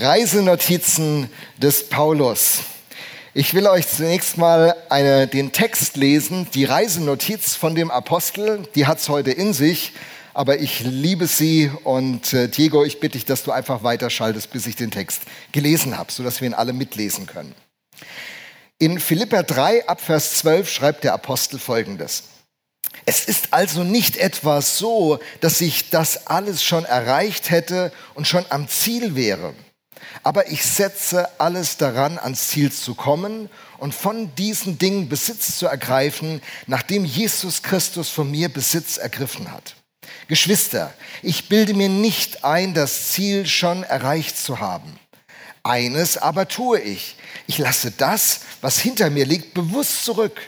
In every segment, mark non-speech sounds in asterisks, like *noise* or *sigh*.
Reisenotizen des Paulus. Ich will euch zunächst mal eine, den Text lesen, die Reisenotiz von dem Apostel, die hat es heute in sich, aber ich liebe sie und äh, Diego, ich bitte dich, dass du einfach weiterschaltest, bis ich den Text gelesen habe, sodass wir ihn alle mitlesen können. In Philippa 3 ab Vers 12 schreibt der Apostel folgendes. Es ist also nicht etwa so, dass ich das alles schon erreicht hätte und schon am Ziel wäre. Aber ich setze alles daran, ans Ziel zu kommen und von diesen Dingen Besitz zu ergreifen, nachdem Jesus Christus von mir Besitz ergriffen hat. Geschwister, ich bilde mir nicht ein, das Ziel schon erreicht zu haben. Eines aber tue ich. Ich lasse das, was hinter mir liegt, bewusst zurück,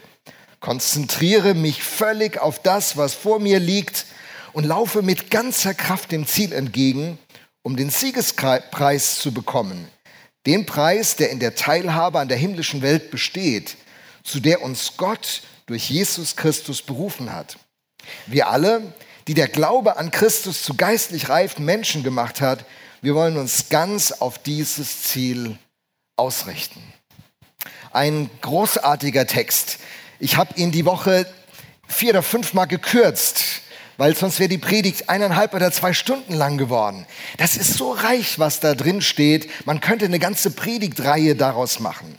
konzentriere mich völlig auf das, was vor mir liegt und laufe mit ganzer Kraft dem Ziel entgegen, um den Siegespreis zu bekommen. Den Preis, der in der Teilhabe an der himmlischen Welt besteht, zu der uns Gott durch Jesus Christus berufen hat. Wir alle, die der Glaube an Christus zu geistlich reifen Menschen gemacht hat, wir wollen uns ganz auf dieses Ziel ausrichten. Ein großartiger Text. Ich habe ihn die Woche vier oder fünfmal gekürzt weil sonst wäre die Predigt eineinhalb oder zwei Stunden lang geworden. Das ist so reich, was da drin steht. Man könnte eine ganze Predigtreihe daraus machen.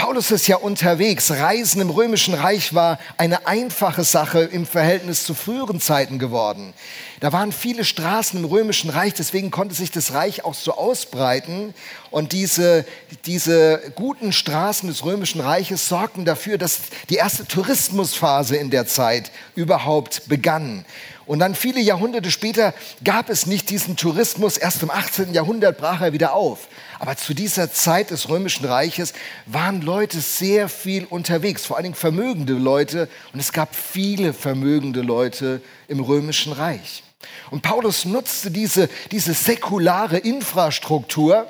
Paulus ist ja unterwegs. Reisen im römischen Reich war eine einfache Sache im Verhältnis zu früheren Zeiten geworden. Da waren viele Straßen im römischen Reich, deswegen konnte sich das Reich auch so ausbreiten. Und diese, diese guten Straßen des römischen Reiches sorgten dafür, dass die erste Tourismusphase in der Zeit überhaupt begann. Und dann viele Jahrhunderte später gab es nicht diesen Tourismus. Erst im 18. Jahrhundert brach er wieder auf. Aber zu dieser Zeit des Römischen Reiches waren Leute sehr viel unterwegs, vor allen Dingen vermögende Leute. Und es gab viele vermögende Leute im Römischen Reich. Und Paulus nutzte diese, diese säkulare Infrastruktur,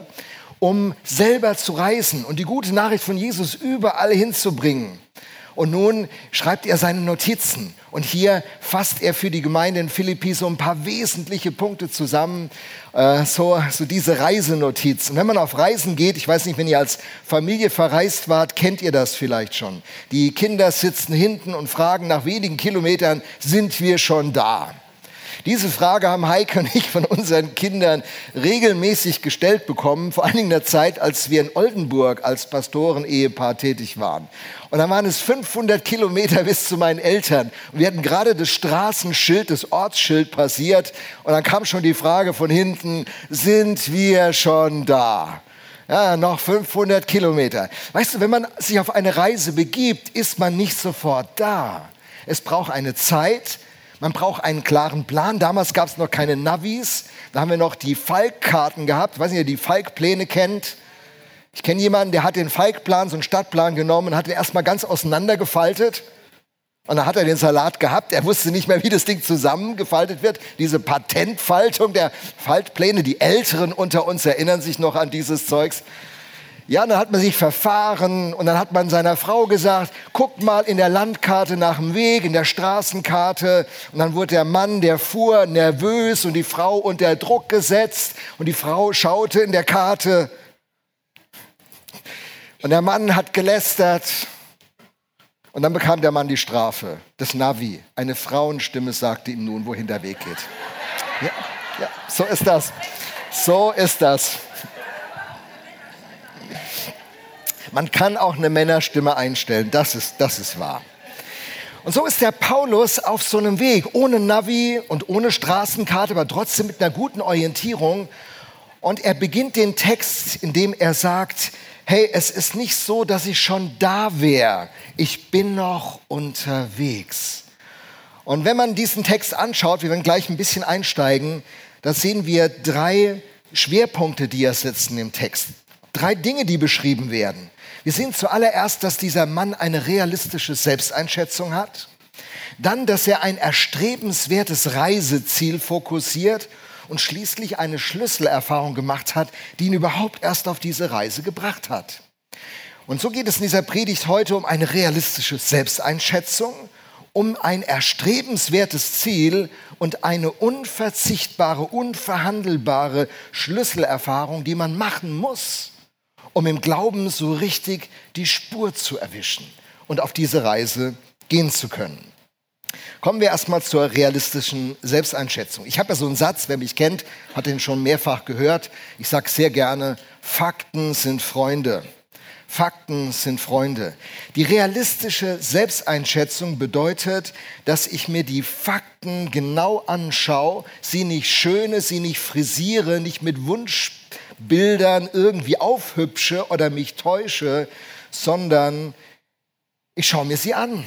um selber zu reisen und die gute Nachricht von Jesus überall hinzubringen. Und nun schreibt er seine Notizen. Und hier fasst er für die Gemeinde in Philippi so ein paar wesentliche Punkte zusammen, äh, so, so diese Reisenotiz. Und wenn man auf Reisen geht, ich weiß nicht, wenn ihr als Familie verreist wart, kennt ihr das vielleicht schon. Die Kinder sitzen hinten und fragen nach wenigen Kilometern, sind wir schon da? Diese Frage haben Heike und ich von unseren Kindern regelmäßig gestellt bekommen, vor allen Dingen in der Zeit, als wir in Oldenburg als Pastoren-Ehepaar tätig waren. Und dann waren es 500 Kilometer bis zu meinen Eltern. Und wir hatten gerade das Straßenschild, das Ortsschild passiert. Und dann kam schon die Frage von hinten, sind wir schon da? Ja, noch 500 Kilometer. Weißt du, wenn man sich auf eine Reise begibt, ist man nicht sofort da. Es braucht eine Zeit, man braucht einen klaren Plan. Damals gab es noch keine Navis. Da haben wir noch die Falkkarten gehabt. Ich weiß nicht, ihr die Falkpläne kennt. Ich kenne jemanden, der hat den Falkplan, so einen Stadtplan genommen und hat den erstmal ganz auseinandergefaltet. Und dann hat er den Salat gehabt. Er wusste nicht mehr, wie das Ding zusammengefaltet wird. Diese Patentfaltung der Faltpläne. Die Älteren unter uns erinnern sich noch an dieses Zeugs. Ja, dann hat man sich verfahren und dann hat man seiner Frau gesagt, guck mal in der Landkarte nach dem Weg, in der Straßenkarte. Und dann wurde der Mann, der fuhr, nervös und die Frau unter Druck gesetzt und die Frau schaute in der Karte. Und der Mann hat gelästert und dann bekam der Mann die Strafe, das Navi. Eine Frauenstimme sagte ihm nun, wohin der Weg geht. Ja, ja, so ist das. So ist das. Man kann auch eine Männerstimme einstellen, das ist, das ist wahr. Und so ist der Paulus auf so einem Weg, ohne Navi und ohne Straßenkarte, aber trotzdem mit einer guten Orientierung. Und er beginnt den Text, indem er sagt, hey, es ist nicht so, dass ich schon da wäre, ich bin noch unterwegs. Und wenn man diesen Text anschaut, wir werden gleich ein bisschen einsteigen, da sehen wir drei Schwerpunkte, die er setzt im Text. Drei Dinge, die beschrieben werden. Wir sehen zuallererst, dass dieser Mann eine realistische Selbsteinschätzung hat. Dann, dass er ein erstrebenswertes Reiseziel fokussiert und schließlich eine Schlüsselerfahrung gemacht hat, die ihn überhaupt erst auf diese Reise gebracht hat. Und so geht es in dieser Predigt heute um eine realistische Selbsteinschätzung um ein erstrebenswertes Ziel und eine unverzichtbare, unverhandelbare Schlüsselerfahrung, die man machen muss, um im Glauben so richtig die Spur zu erwischen und auf diese Reise gehen zu können. Kommen wir erstmal zur realistischen Selbsteinschätzung. Ich habe ja so einen Satz, wer mich kennt, hat den schon mehrfach gehört. Ich sage sehr gerne, Fakten sind Freunde. Fakten sind Freunde. Die realistische Selbsteinschätzung bedeutet, dass ich mir die Fakten genau anschaue, sie nicht schöne, sie nicht frisiere, nicht mit Wunschbildern irgendwie aufhübsche oder mich täusche, sondern ich schaue mir sie an.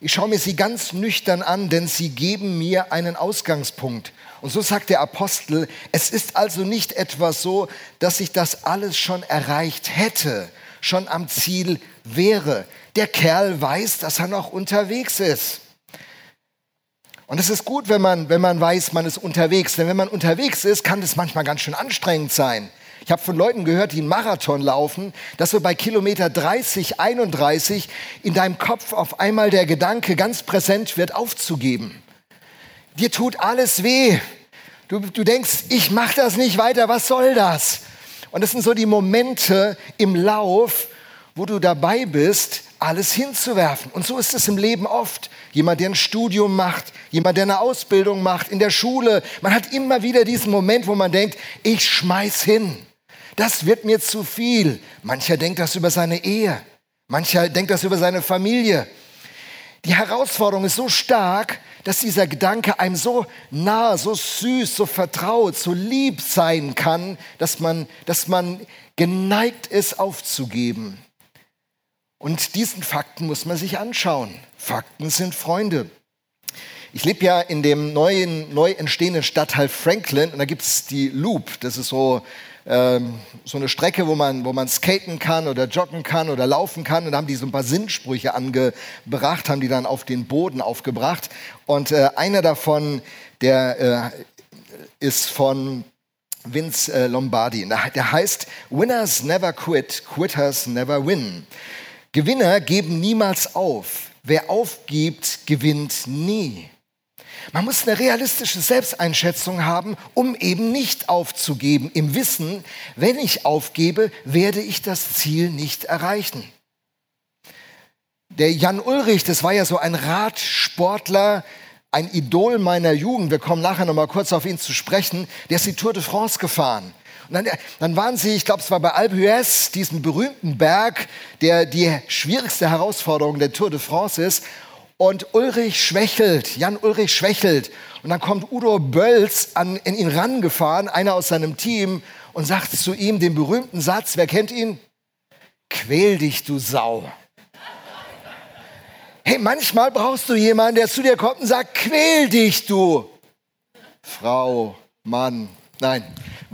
Ich schaue mir sie ganz nüchtern an, denn sie geben mir einen Ausgangspunkt. Und so sagt der Apostel, es ist also nicht etwas so, dass ich das alles schon erreicht hätte schon am Ziel wäre. Der Kerl weiß, dass er noch unterwegs ist. Und es ist gut, wenn man, wenn man weiß, man ist unterwegs. Denn wenn man unterwegs ist, kann das manchmal ganz schön anstrengend sein. Ich habe von Leuten gehört, die einen Marathon laufen, dass so bei Kilometer 30, 31 in deinem Kopf auf einmal der Gedanke ganz präsent wird, aufzugeben. Dir tut alles weh. Du, du denkst, ich mache das nicht weiter, was soll das? Und das sind so die Momente im Lauf, wo du dabei bist, alles hinzuwerfen. Und so ist es im Leben oft. Jemand, der ein Studium macht, jemand, der eine Ausbildung macht, in der Schule. Man hat immer wieder diesen Moment, wo man denkt, ich schmeiß hin. Das wird mir zu viel. Mancher denkt das über seine Ehe. Mancher denkt das über seine Familie. Die Herausforderung ist so stark, dass dieser Gedanke einem so nah, so süß, so vertraut, so lieb sein kann, dass man, dass man geneigt ist aufzugeben. Und diesen Fakten muss man sich anschauen. Fakten sind Freunde. Ich lebe ja in dem neuen, neu entstehenden Stadtteil Franklin und da gibt es die Loop. Das ist so ähm, so eine Strecke, wo man, wo man skaten kann oder joggen kann oder laufen kann. Und da haben die so ein paar Sinnsprüche angebracht, haben die dann auf den Boden aufgebracht. Und äh, einer davon, der äh, ist von Vince äh, Lombardi. Der heißt Winners never quit, quitters never win. Gewinner geben niemals auf. Wer aufgibt, gewinnt nie. Man muss eine realistische Selbsteinschätzung haben, um eben nicht aufzugeben, im Wissen, wenn ich aufgebe, werde ich das Ziel nicht erreichen. Der Jan Ulrich, das war ja so ein Radsportler, ein Idol meiner Jugend. Wir kommen nachher noch mal kurz auf ihn zu sprechen. Der ist die Tour de France gefahren. Und dann, dann waren sie, ich glaube, es war bei Alpe d'Huez, diesen berühmten Berg, der die schwierigste Herausforderung der Tour de France ist. Und Ulrich schwächelt, Jan Ulrich schwächelt. Und dann kommt Udo Bölz an, in ihn rangefahren, einer aus seinem Team, und sagt zu ihm den berühmten Satz, wer kennt ihn? Quäl dich, du Sau. Hey, manchmal brauchst du jemanden, der zu dir kommt und sagt, quäl dich, du Frau, Mann. Nein,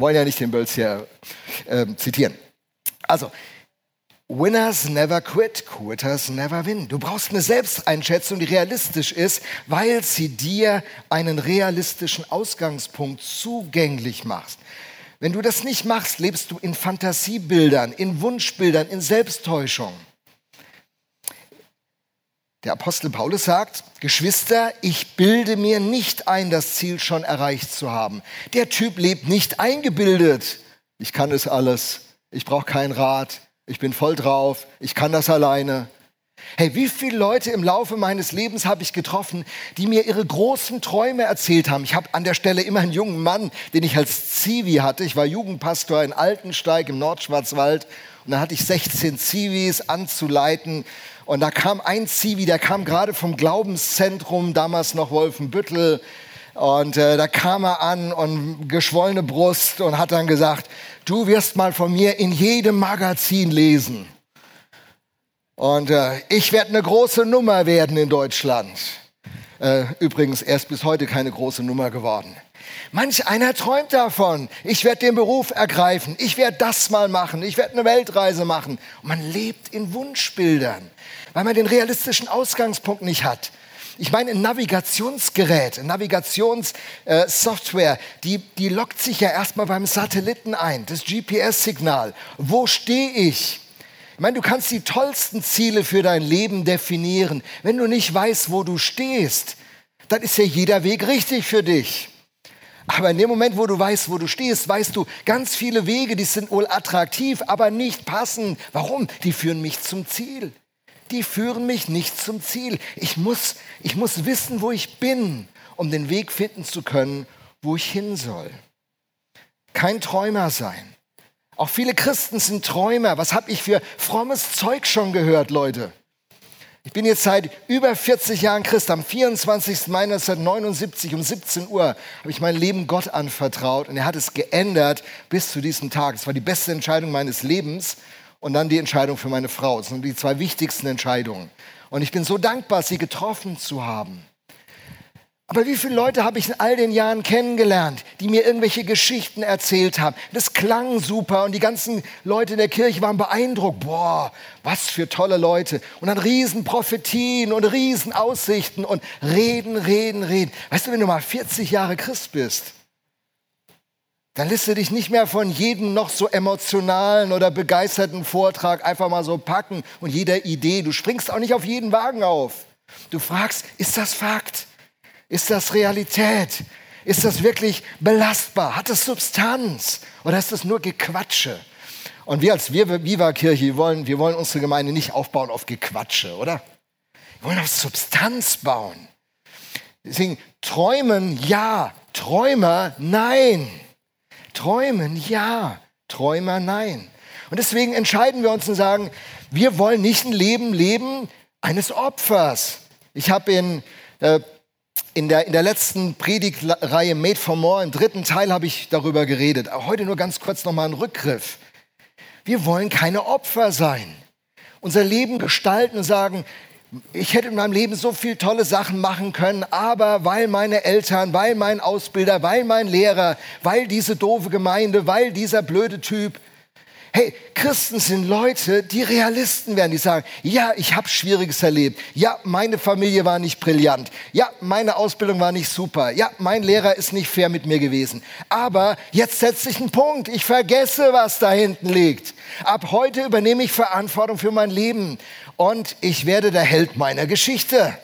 wollen ja nicht den Bölz hier äh, zitieren. Also, Winners never quit, quitters never win. Du brauchst eine Selbsteinschätzung, die realistisch ist, weil sie dir einen realistischen Ausgangspunkt zugänglich macht. Wenn du das nicht machst, lebst du in Fantasiebildern, in Wunschbildern, in Selbsttäuschung. Der Apostel Paulus sagt, Geschwister, ich bilde mir nicht ein, das Ziel schon erreicht zu haben. Der Typ lebt nicht eingebildet. Ich kann es alles. Ich brauche keinen Rat ich bin voll drauf, ich kann das alleine. Hey, wie viele Leute im Laufe meines Lebens habe ich getroffen, die mir ihre großen Träume erzählt haben. Ich habe an der Stelle immer einen jungen Mann, den ich als Zivi hatte. Ich war Jugendpastor in Altensteig im Nordschwarzwald und da hatte ich 16 Zivis anzuleiten. Und da kam ein Zivi, der kam gerade vom Glaubenszentrum, damals noch Wolfenbüttel. Und äh, da kam er an und geschwollene Brust und hat dann gesagt, du wirst mal von mir in jedem Magazin lesen. Und äh, ich werde eine große Nummer werden in Deutschland. Äh, übrigens, er ist bis heute keine große Nummer geworden. Manch einer träumt davon, ich werde den Beruf ergreifen, ich werde das mal machen, ich werde eine Weltreise machen. Und man lebt in Wunschbildern, weil man den realistischen Ausgangspunkt nicht hat. Ich meine, ein Navigationsgerät, eine Navigationssoftware, die, die lockt sich ja erstmal beim Satelliten ein, das GPS-Signal. Wo stehe ich? Ich meine, du kannst die tollsten Ziele für dein Leben definieren. Wenn du nicht weißt, wo du stehst, dann ist ja jeder Weg richtig für dich. Aber in dem Moment, wo du weißt, wo du stehst, weißt du, ganz viele Wege, die sind wohl attraktiv, aber nicht passend. Warum? Die führen mich zum Ziel. Die führen mich nicht zum Ziel. Ich muss, ich muss wissen, wo ich bin, um den Weg finden zu können, wo ich hin soll. Kein Träumer sein. Auch viele Christen sind Träumer. Was habe ich für frommes Zeug schon gehört, Leute? Ich bin jetzt seit über 40 Jahren Christ. Am 24. Mai 1979 um 17 Uhr habe ich mein Leben Gott anvertraut und er hat es geändert bis zu diesem Tag. Es war die beste Entscheidung meines Lebens und dann die Entscheidung für meine Frau. Das sind die zwei wichtigsten Entscheidungen. Und ich bin so dankbar, sie getroffen zu haben. Aber wie viele Leute habe ich in all den Jahren kennengelernt, die mir irgendwelche Geschichten erzählt haben? Das klang super und die ganzen Leute in der Kirche waren beeindruckt. Boah, was für tolle Leute. Und dann Riesenprophetien und Riesenaussichten und reden, reden, reden. Weißt du, wenn du mal 40 Jahre Christ bist, dann lässt du dich nicht mehr von jedem noch so emotionalen oder begeisterten Vortrag einfach mal so packen und jeder Idee. Du springst auch nicht auf jeden Wagen auf. Du fragst, ist das Fakt? Ist das Realität? Ist das wirklich belastbar? Hat das Substanz? Oder ist das nur Gequatsche? Und wir als Viva-Kirche, wir wollen, wir wollen unsere Gemeinde nicht aufbauen auf Gequatsche, oder? Wir wollen auf Substanz bauen. Deswegen träumen ja, Träumer nein. Träumen ja, Träumer nein. Und deswegen entscheiden wir uns und sagen, wir wollen nicht ein Leben leben eines Opfers. Ich habe in äh, in der, in der letzten Predigtreihe Made for More, im dritten Teil, habe ich darüber geredet. Heute nur ganz kurz nochmal ein Rückgriff. Wir wollen keine Opfer sein. Unser Leben gestalten und sagen, ich hätte in meinem Leben so viele tolle Sachen machen können, aber weil meine Eltern, weil mein Ausbilder, weil mein Lehrer, weil diese doofe Gemeinde, weil dieser blöde Typ, Hey, Christen sind Leute, die Realisten werden, die sagen, ja, ich habe Schwieriges erlebt. Ja, meine Familie war nicht brillant. Ja, meine Ausbildung war nicht super. Ja, mein Lehrer ist nicht fair mit mir gewesen. Aber jetzt setze ich einen Punkt. Ich vergesse, was da hinten liegt. Ab heute übernehme ich Verantwortung für mein Leben und ich werde der Held meiner Geschichte.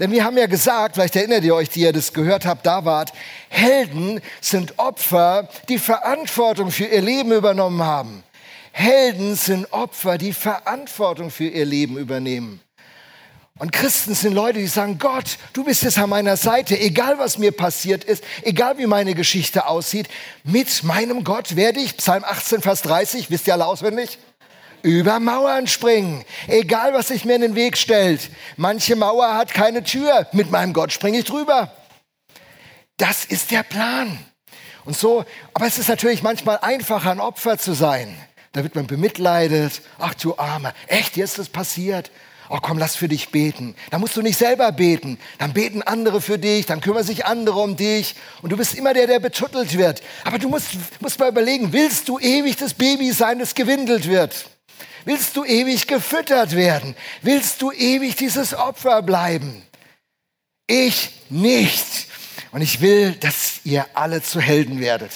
Denn wir haben ja gesagt, vielleicht erinnert ihr euch, die ihr das gehört habt, da wart, Helden sind Opfer, die Verantwortung für ihr Leben übernommen haben. Helden sind Opfer, die Verantwortung für ihr Leben übernehmen. Und Christen sind Leute, die sagen, Gott, du bist jetzt an meiner Seite, egal was mir passiert ist, egal wie meine Geschichte aussieht, mit meinem Gott werde ich, Psalm 18, Vers 30, wisst ihr alle auswendig? Über Mauern springen, egal was sich mir in den Weg stellt. Manche Mauer hat keine Tür, mit meinem Gott springe ich drüber. Das ist der Plan. Und so, aber es ist natürlich manchmal einfacher, ein Opfer zu sein. Da wird man bemitleidet. Ach du Armer, echt, jetzt ist das passiert. Oh komm, lass für dich beten. Da musst du nicht selber beten. Dann beten andere für dich, dann kümmern sich andere um dich. Und du bist immer der, der betuttelt wird. Aber du musst, musst mal überlegen, willst du ewig das Baby sein, das gewindelt wird? Willst du ewig gefüttert werden? Willst du ewig dieses Opfer bleiben? Ich nicht. Und ich will, dass ihr alle zu Helden werdet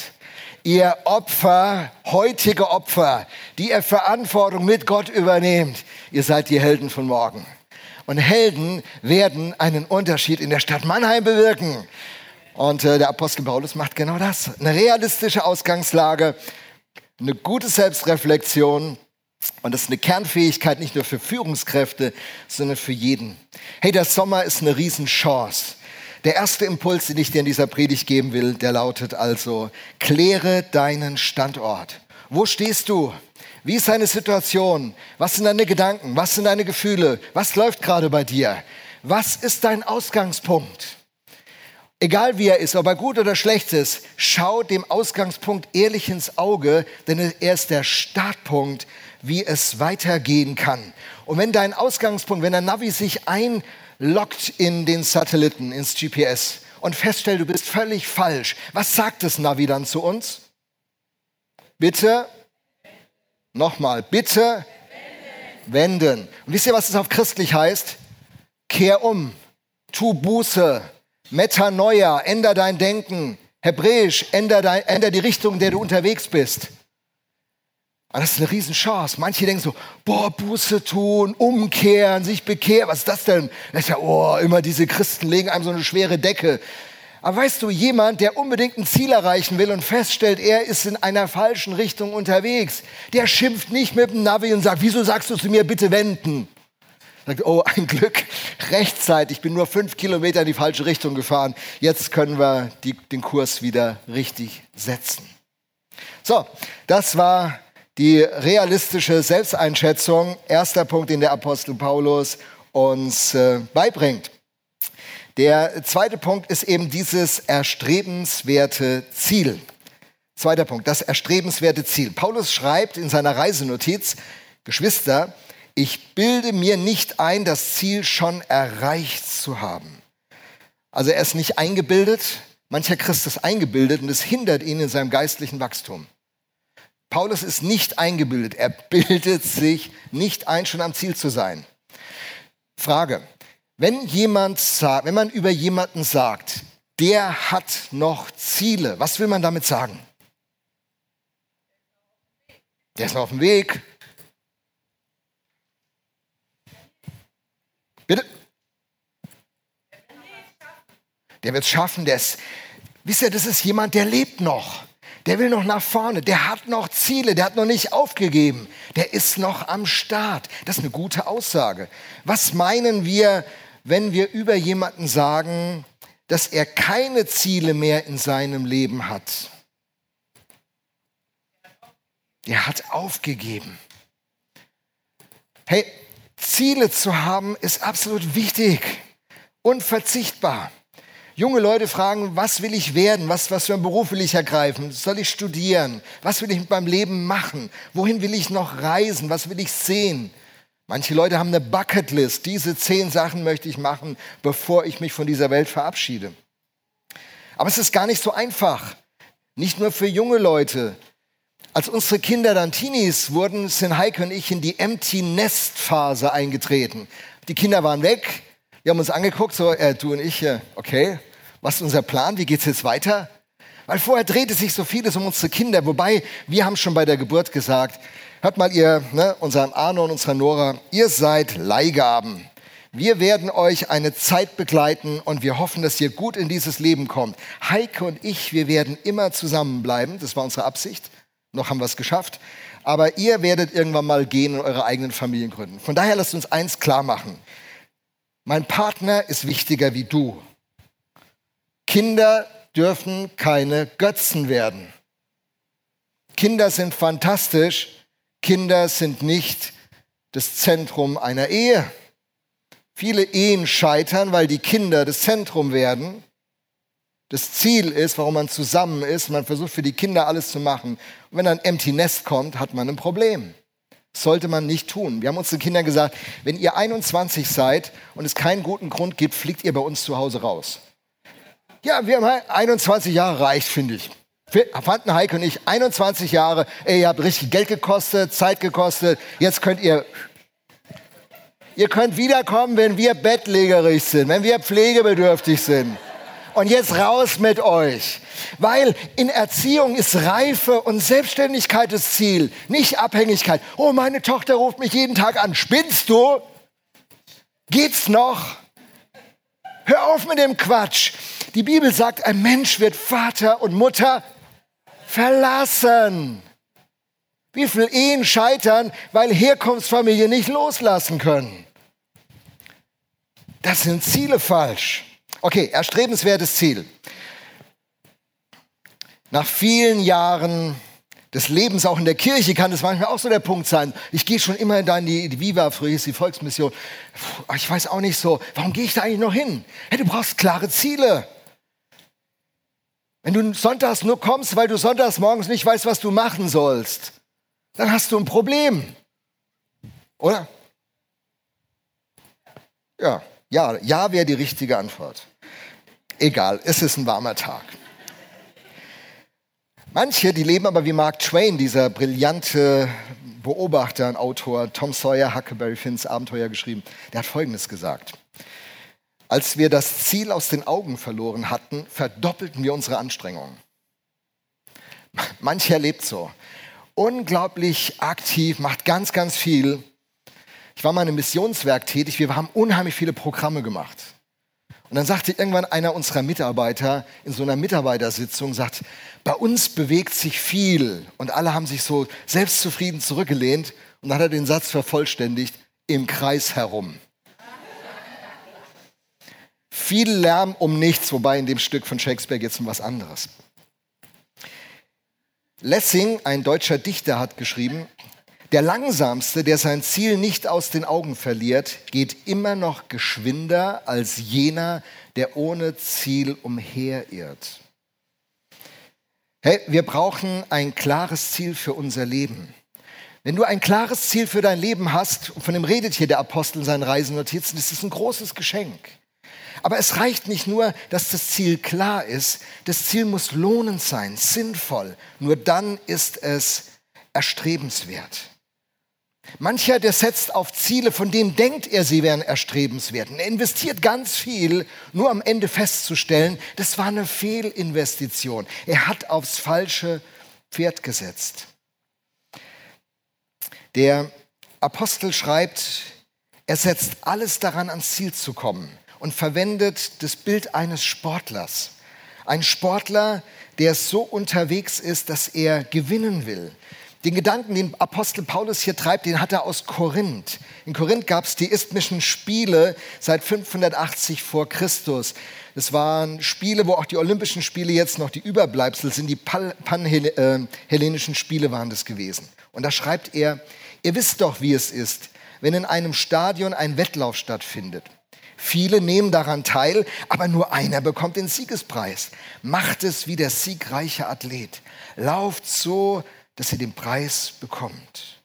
ihr Opfer, heutige Opfer, die ihr Verantwortung mit Gott übernehmt, ihr seid die Helden von morgen. Und Helden werden einen Unterschied in der Stadt Mannheim bewirken. Und äh, der Apostel Paulus macht genau das. Eine realistische Ausgangslage, eine gute Selbstreflexion. Und das ist eine Kernfähigkeit nicht nur für Führungskräfte, sondern für jeden. Hey, der Sommer ist eine Riesenchance. Der erste Impuls, den ich dir in dieser Predigt geben will, der lautet also, kläre deinen Standort. Wo stehst du? Wie ist deine Situation? Was sind deine Gedanken? Was sind deine Gefühle? Was läuft gerade bei dir? Was ist dein Ausgangspunkt? Egal wie er ist, ob er gut oder schlecht ist, schau dem Ausgangspunkt ehrlich ins Auge, denn er ist der Startpunkt, wie es weitergehen kann. Und wenn dein Ausgangspunkt, wenn der Navi sich ein lockt in den Satelliten, ins GPS und feststellt, du bist völlig falsch. Was sagt das Navi dann zu uns? Bitte, nochmal, bitte wenden. wenden. Und wisst ihr, was das auf christlich heißt? Kehr um, tu Buße, Metanoia, änder dein Denken. Hebräisch, änder, dein, änder die Richtung, in der du unterwegs bist. Und das ist eine Riesenchance. Manche denken so, boah, Buße tun, umkehren, sich bekehren. Was ist das denn? Das ist ja, oh, immer diese Christen legen einem so eine schwere Decke. Aber weißt du, jemand, der unbedingt ein Ziel erreichen will und feststellt, er ist in einer falschen Richtung unterwegs, der schimpft nicht mit dem Navi und sagt, wieso sagst du zu mir, bitte wenden? Sagt, oh, *laughs* ein Glück, rechtzeitig, ich bin nur fünf Kilometer in die falsche Richtung gefahren. Jetzt können wir die, den Kurs wieder richtig setzen. So, das war die realistische Selbsteinschätzung. Erster Punkt, den der Apostel Paulus uns äh, beibringt. Der zweite Punkt ist eben dieses erstrebenswerte Ziel. Zweiter Punkt, das erstrebenswerte Ziel. Paulus schreibt in seiner Reisenotiz, Geschwister, ich bilde mir nicht ein, das Ziel schon erreicht zu haben. Also er ist nicht eingebildet, mancher Christ ist eingebildet und es hindert ihn in seinem geistlichen Wachstum. Paulus ist nicht eingebildet, er bildet sich nicht ein, schon am Ziel zu sein. Frage, wenn jemand sagt, wenn man über jemanden sagt, der hat noch Ziele, was will man damit sagen? Der ist noch auf dem Weg. Bitte? Der wird es schaffen, der ist, wisst ihr, das ist jemand, der lebt noch. Der will noch nach vorne, der hat noch Ziele, der hat noch nicht aufgegeben, der ist noch am Start. Das ist eine gute Aussage. Was meinen wir, wenn wir über jemanden sagen, dass er keine Ziele mehr in seinem Leben hat. Er hat aufgegeben. Hey, Ziele zu haben ist absolut wichtig, unverzichtbar. Junge Leute fragen, was will ich werden? Was, was für einen Beruf will ich ergreifen? Soll ich studieren? Was will ich mit meinem Leben machen? Wohin will ich noch reisen? Was will ich sehen? Manche Leute haben eine Bucketlist. Diese zehn Sachen möchte ich machen, bevor ich mich von dieser Welt verabschiede. Aber es ist gar nicht so einfach. Nicht nur für junge Leute. Als unsere Kinder dann Teenies wurden, sind Heike und ich in die Empty Nest Phase eingetreten. Die Kinder waren weg. Wir haben uns angeguckt, so äh, du und ich, äh, okay, was ist unser Plan? Wie geht's jetzt weiter? Weil vorher drehte sich so vieles um unsere Kinder. Wobei, wir haben schon bei der Geburt gesagt, Hört mal, ihr, ne, unserem Arno und unserer Nora, ihr seid Leihgaben. Wir werden euch eine Zeit begleiten und wir hoffen, dass ihr gut in dieses Leben kommt. Heike und ich, wir werden immer zusammenbleiben. Das war unsere Absicht. Noch haben wir es geschafft. Aber ihr werdet irgendwann mal gehen und eure eigenen Familien gründen. Von daher lasst uns eins klar machen. Mein Partner ist wichtiger wie du. Kinder dürfen keine Götzen werden. Kinder sind fantastisch, Kinder sind nicht das Zentrum einer Ehe. Viele Ehen scheitern, weil die Kinder das Zentrum werden. Das Ziel ist, warum man zusammen ist, man versucht für die Kinder alles zu machen. Und wenn ein Empty Nest kommt, hat man ein Problem. Sollte man nicht tun. Wir haben unseren Kindern gesagt, wenn ihr 21 seid und es keinen guten Grund gibt, fliegt ihr bei uns zu Hause raus. Ja, wir haben 21 Jahre reicht, finde ich fanden Heike und ich 21 Jahre, ey, ihr habt richtig Geld gekostet, Zeit gekostet, jetzt könnt ihr, ihr könnt wiederkommen, wenn wir bettlägerig sind, wenn wir pflegebedürftig sind. Und jetzt raus mit euch. Weil in Erziehung ist Reife und Selbstständigkeit das Ziel, nicht Abhängigkeit. Oh, meine Tochter ruft mich jeden Tag an. Spinnst du? Geht's noch? Hör auf mit dem Quatsch. Die Bibel sagt, ein Mensch wird Vater und Mutter verlassen. Wie viele Ehen scheitern, weil Herkunftsfamilien nicht loslassen können? Das sind Ziele falsch. Okay, erstrebenswertes Ziel. Nach vielen Jahren des Lebens auch in der Kirche kann es manchmal auch so der Punkt sein. Ich gehe schon immer da in die, die Viva, früher ist die Volksmission. Ich weiß auch nicht so, warum gehe ich da eigentlich noch hin? Hey, du brauchst klare Ziele. Wenn du sonntags nur kommst, weil du sonntags morgens nicht weißt, was du machen sollst, dann hast du ein Problem. Oder? Ja, ja, ja wäre die richtige Antwort. Egal, es ist ein warmer Tag. Manche, die leben aber wie Mark Twain, dieser brillante Beobachter und Autor, Tom Sawyer, Huckleberry Finns Abenteuer geschrieben, der hat Folgendes gesagt. Als wir das Ziel aus den Augen verloren hatten, verdoppelten wir unsere Anstrengungen. Mancher lebt so. unglaublich aktiv, macht ganz, ganz viel. Ich war mal in einem Missionswerk tätig, wir haben unheimlich viele Programme gemacht. Und dann sagte irgendwann einer unserer Mitarbeiter in so einer Mitarbeitersitzung, sagt, bei uns bewegt sich viel. Und alle haben sich so selbstzufrieden zurückgelehnt. Und dann hat er den Satz vervollständigt, im Kreis herum. viel Lärm um nichts, wobei in dem Stück von Shakespeare geht es um was anderes. Lessing, ein deutscher Dichter, hat geschrieben, der Langsamste, der sein Ziel nicht aus den Augen verliert, geht immer noch geschwinder als jener, der ohne Ziel umherirrt. Hey, wir brauchen ein klares Ziel für unser Leben. Wenn du ein klares Ziel für dein Leben hast, und von dem redet hier der Apostel in seinen Reisennotizen, das ist ein großes Geschenk. Aber es reicht nicht nur, dass das Ziel klar ist, das Ziel muss lohnend sein, sinnvoll. Nur dann ist es erstrebenswert. Mancher, der setzt auf Ziele, von denen denkt er, sie wären erstrebenswert. Er investiert ganz viel, nur am Ende festzustellen, das war eine Fehlinvestition. Er hat aufs falsche Pferd gesetzt. Der Apostel schreibt, er setzt alles daran, ans Ziel zu kommen und verwendet das Bild eines Sportlers. Ein Sportler, der so unterwegs ist, dass er gewinnen will, den Gedanken, den Apostel Paulus hier treibt, den hat er aus Korinth. In Korinth gab es die isthmischen Spiele seit 580 vor Christus. Das waren Spiele, wo auch die Olympischen Spiele jetzt noch die Überbleibsel sind. Die panhellenischen Spiele waren das gewesen. Und da schreibt er, ihr wisst doch, wie es ist, wenn in einem Stadion ein Wettlauf stattfindet. Viele nehmen daran teil, aber nur einer bekommt den Siegespreis. Macht es wie der siegreiche Athlet. Lauft so, dass ihr den Preis bekommt.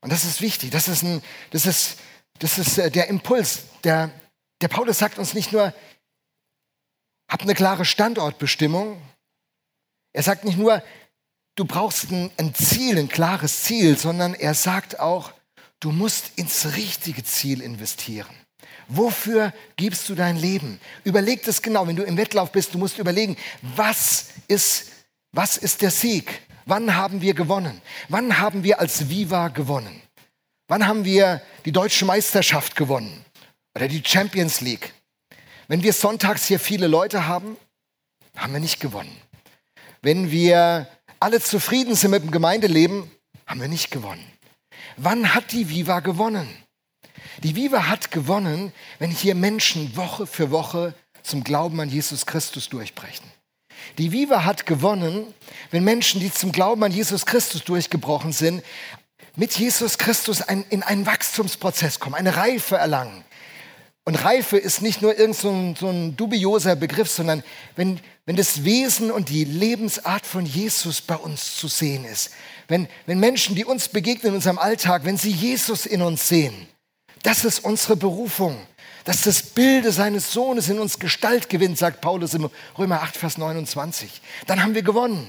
Und das ist wichtig, das ist, ein, das ist, das ist äh, der Impuls. Der, der Paulus sagt uns nicht nur, habt eine klare Standortbestimmung. Er sagt nicht nur, du brauchst ein, ein Ziel, ein klares Ziel, sondern er sagt auch, du musst ins richtige Ziel investieren. Wofür gibst du dein Leben? Überleg das genau, wenn du im Wettlauf bist, du musst überlegen, was ist was ist der Sieg? Wann haben wir gewonnen? Wann haben wir als Viva gewonnen? Wann haben wir die deutsche Meisterschaft gewonnen? Oder die Champions League? Wenn wir sonntags hier viele Leute haben, haben wir nicht gewonnen. Wenn wir alle zufrieden sind mit dem Gemeindeleben, haben wir nicht gewonnen. Wann hat die Viva gewonnen? Die Viva hat gewonnen, wenn hier Menschen Woche für Woche zum Glauben an Jesus Christus durchbrechen. Die Viva hat gewonnen, wenn Menschen, die zum Glauben an Jesus Christus durchgebrochen sind, mit Jesus Christus ein, in einen Wachstumsprozess kommen, eine Reife erlangen. Und Reife ist nicht nur irgend so so ein dubioser Begriff, sondern wenn, wenn das Wesen und die Lebensart von Jesus bei uns zu sehen ist. Wenn, wenn Menschen, die uns begegnen in unserem Alltag, wenn sie Jesus in uns sehen, das ist unsere Berufung dass das Bilde seines Sohnes in uns Gestalt gewinnt, sagt Paulus im Römer 8, Vers 29. Dann haben wir gewonnen.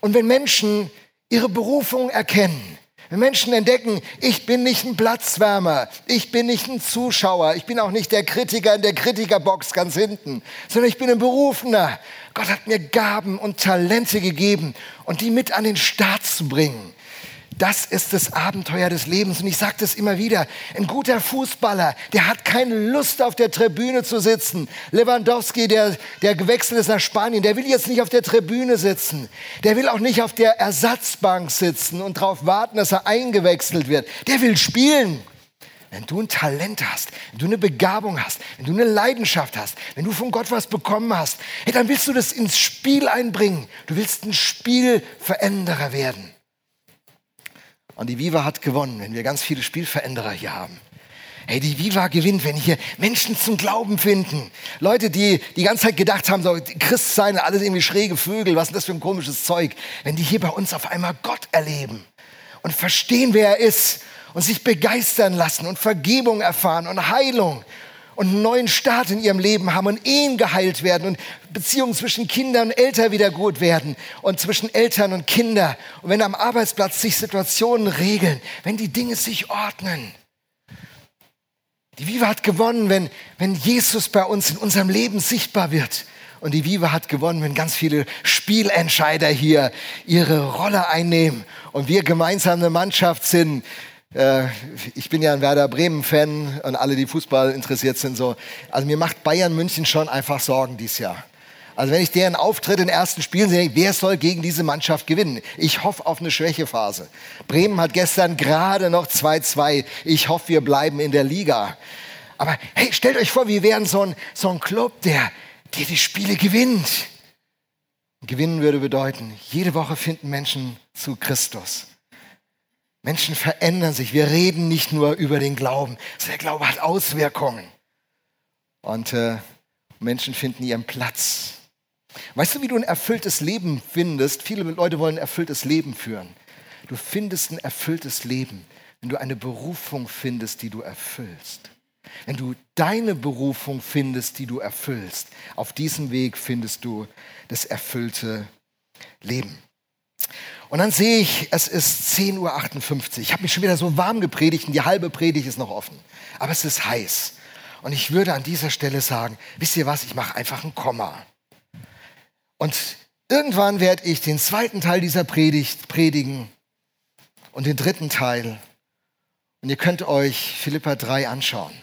Und wenn Menschen ihre Berufung erkennen, wenn Menschen entdecken, ich bin nicht ein Platzwärmer, ich bin nicht ein Zuschauer, ich bin auch nicht der Kritiker in der Kritikerbox ganz hinten, sondern ich bin ein Berufener. Gott hat mir Gaben und Talente gegeben und die mit an den Start zu bringen. Das ist das Abenteuer des Lebens. Und ich sage das immer wieder. Ein guter Fußballer, der hat keine Lust, auf der Tribüne zu sitzen. Lewandowski, der, der gewechselt ist nach Spanien, der will jetzt nicht auf der Tribüne sitzen. Der will auch nicht auf der Ersatzbank sitzen und darauf warten, dass er eingewechselt wird. Der will spielen. Wenn du ein Talent hast, wenn du eine Begabung hast, wenn du eine Leidenschaft hast, wenn du von Gott was bekommen hast, hey, dann willst du das ins Spiel einbringen. Du willst ein Spielveränderer werden. Und die Viva hat gewonnen, wenn wir ganz viele Spielveränderer hier haben. Hey, die Viva gewinnt, wenn hier Menschen zum Glauben finden. Leute, die die ganze Zeit gedacht haben, so Christ sein, alles irgendwie schräge Vögel, was ist das für ein komisches Zeug. Wenn die hier bei uns auf einmal Gott erleben und verstehen, wer er ist und sich begeistern lassen und Vergebung erfahren und Heilung und einen neuen Start in ihrem Leben haben und Ehen geheilt werden und Beziehungen zwischen Kindern und Eltern wieder gut werden und zwischen Eltern und Kindern. Und wenn am Arbeitsplatz sich Situationen regeln, wenn die Dinge sich ordnen. Die Viva hat gewonnen, wenn, wenn Jesus bei uns in unserem Leben sichtbar wird Und die Viva hat gewonnen, wenn ganz viele Spielentscheider hier ihre Rolle einnehmen und wir gemeinsam eine Mannschaft sind. Äh, ich bin ja ein Werder Bremen-Fan und alle, die Fußball interessiert sind, so. Also mir macht Bayern München schon einfach Sorgen dieses Jahr. Also wenn ich deren Auftritt in den ersten Spielen sehe, wer soll gegen diese Mannschaft gewinnen? Ich hoffe auf eine Schwächephase. Bremen hat gestern gerade noch 2-2. Ich hoffe, wir bleiben in der Liga. Aber hey, stellt euch vor, wir wären so ein, so ein Club, der, der die Spiele gewinnt. Gewinnen würde bedeuten, jede Woche finden Menschen zu Christus. Menschen verändern sich. Wir reden nicht nur über den Glauben. Der Glaube hat Auswirkungen. Und äh, Menschen finden ihren Platz. Weißt du, wie du ein erfülltes Leben findest? Viele Leute wollen ein erfülltes Leben führen. Du findest ein erfülltes Leben, wenn du eine Berufung findest, die du erfüllst. Wenn du deine Berufung findest, die du erfüllst. Auf diesem Weg findest du das erfüllte Leben. Und dann sehe ich, es ist 10.58 Uhr. Ich habe mich schon wieder so warm gepredigt und die halbe Predigt ist noch offen. Aber es ist heiß. Und ich würde an dieser Stelle sagen, wisst ihr was, ich mache einfach ein Komma. Und irgendwann werde ich den zweiten Teil dieser Predigt predigen und den dritten Teil. Und ihr könnt euch Philippa 3 anschauen.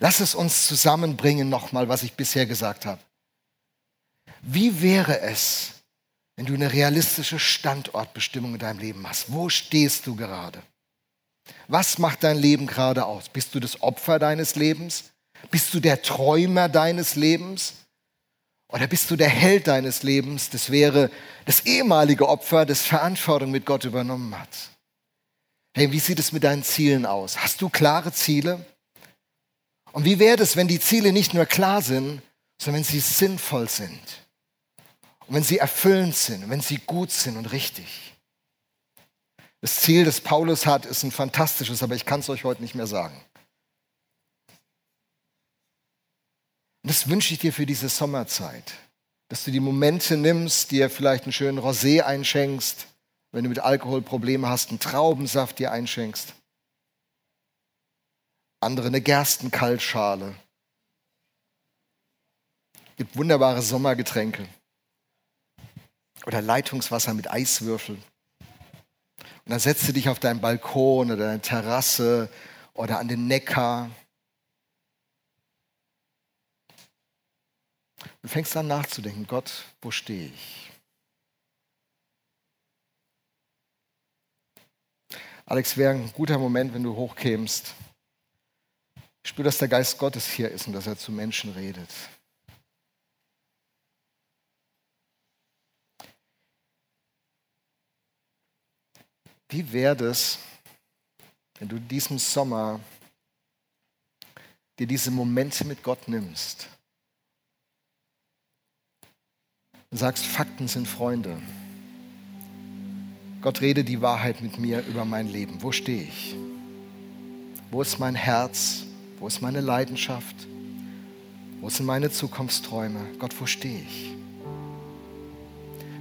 Lass es uns zusammenbringen nochmal, was ich bisher gesagt habe. Wie wäre es, wenn du eine realistische Standortbestimmung in deinem Leben hast? Wo stehst du gerade? Was macht dein Leben gerade aus? Bist du das Opfer deines Lebens? Bist du der Träumer deines Lebens? Oder bist du der Held deines Lebens? Das wäre das ehemalige Opfer, das Verantwortung mit Gott übernommen hat. Hey, wie sieht es mit deinen Zielen aus? Hast du klare Ziele? Und wie wäre es, wenn die Ziele nicht nur klar sind, sondern wenn sie sinnvoll sind? Und wenn sie erfüllend sind, wenn sie gut sind und richtig? Das Ziel, das Paulus hat, ist ein fantastisches, aber ich kann es euch heute nicht mehr sagen. Und das wünsche ich dir für diese Sommerzeit, dass du die Momente nimmst, dir vielleicht einen schönen Rosé einschenkst, wenn du mit Alkohol Probleme hast, einen Traubensaft dir einschenkst, andere eine Gerstenkaltschale. Es gibt wunderbare Sommergetränke oder Leitungswasser mit Eiswürfeln. Und dann setzt du dich auf deinen Balkon oder deine Terrasse oder an den Neckar Du fängst an nachzudenken, Gott, wo stehe ich? Alex, wäre ein guter Moment, wenn du hochkämst. Ich spüre, dass der Geist Gottes hier ist und dass er zu Menschen redet. Wie wäre es, wenn du diesen Sommer dir diese Momente mit Gott nimmst? und sagst, Fakten sind Freunde. Gott rede die Wahrheit mit mir über mein Leben. Wo stehe ich? Wo ist mein Herz? Wo ist meine Leidenschaft? Wo sind meine Zukunftsträume? Gott, wo stehe ich?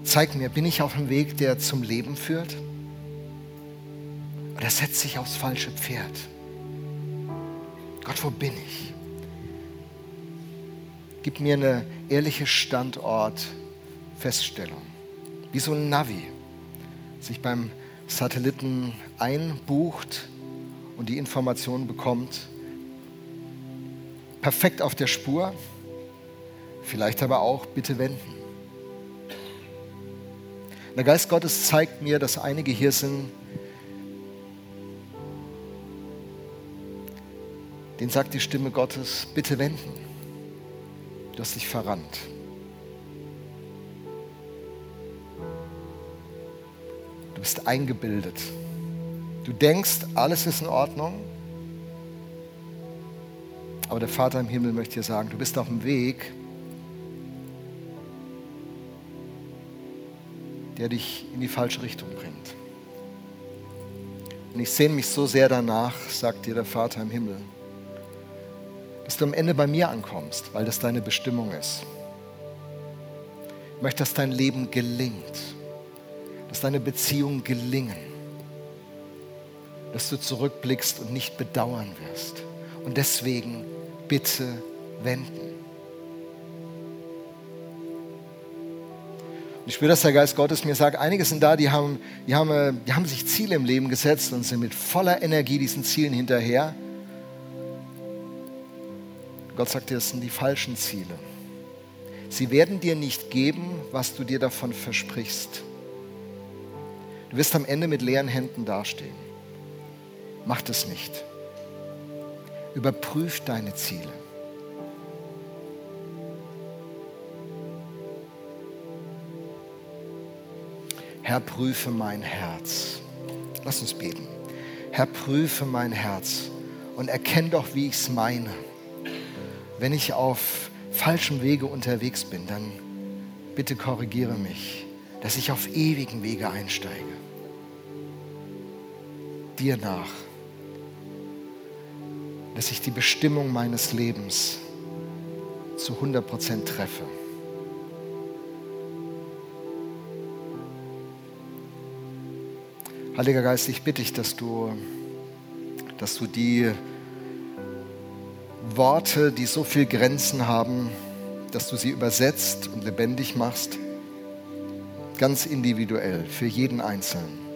Zeig mir, bin ich auf dem Weg, der zum Leben führt? Oder setze ich aufs falsche Pferd? Gott, wo bin ich? Gib mir eine ehrliche Standort, Feststellung. Wie so ein Navi sich beim Satelliten einbucht und die Informationen bekommt. Perfekt auf der Spur, vielleicht aber auch bitte wenden. Der Geist Gottes zeigt mir, dass einige hier sind, den sagt die Stimme Gottes, bitte wenden. Du hast dich verrannt. Du bist eingebildet. Du denkst, alles ist in Ordnung. Aber der Vater im Himmel möchte dir sagen, du bist auf dem Weg, der dich in die falsche Richtung bringt. Und ich sehne mich so sehr danach, sagt dir der Vater im Himmel, dass du am Ende bei mir ankommst, weil das deine Bestimmung ist. Ich möchte, dass dein Leben gelingt dass deine Beziehungen gelingen, dass du zurückblickst und nicht bedauern wirst. Und deswegen bitte wenden. Ich spüre, dass der Geist Gottes mir sagt, einige sind da, die haben, die, haben, äh, die haben sich Ziele im Leben gesetzt und sind mit voller Energie diesen Zielen hinterher. Gott sagt dir, das sind die falschen Ziele. Sie werden dir nicht geben, was du dir davon versprichst. Du wirst am Ende mit leeren Händen dastehen. Mach das nicht. Überprüf deine Ziele. Herr, prüfe mein Herz. Lass uns beten. Herr, prüfe mein Herz und erkenn doch, wie ich es meine. Wenn ich auf falschem Wege unterwegs bin, dann bitte korrigiere mich, dass ich auf ewigen Wege einsteige. Dir nach. Dass ich die Bestimmung meines Lebens zu 100% treffe. Heiliger Geist, ich bitte dich, dass du, dass du die Worte, die so viel Grenzen haben, dass du sie übersetzt und lebendig machst, ganz individuell für jeden Einzelnen.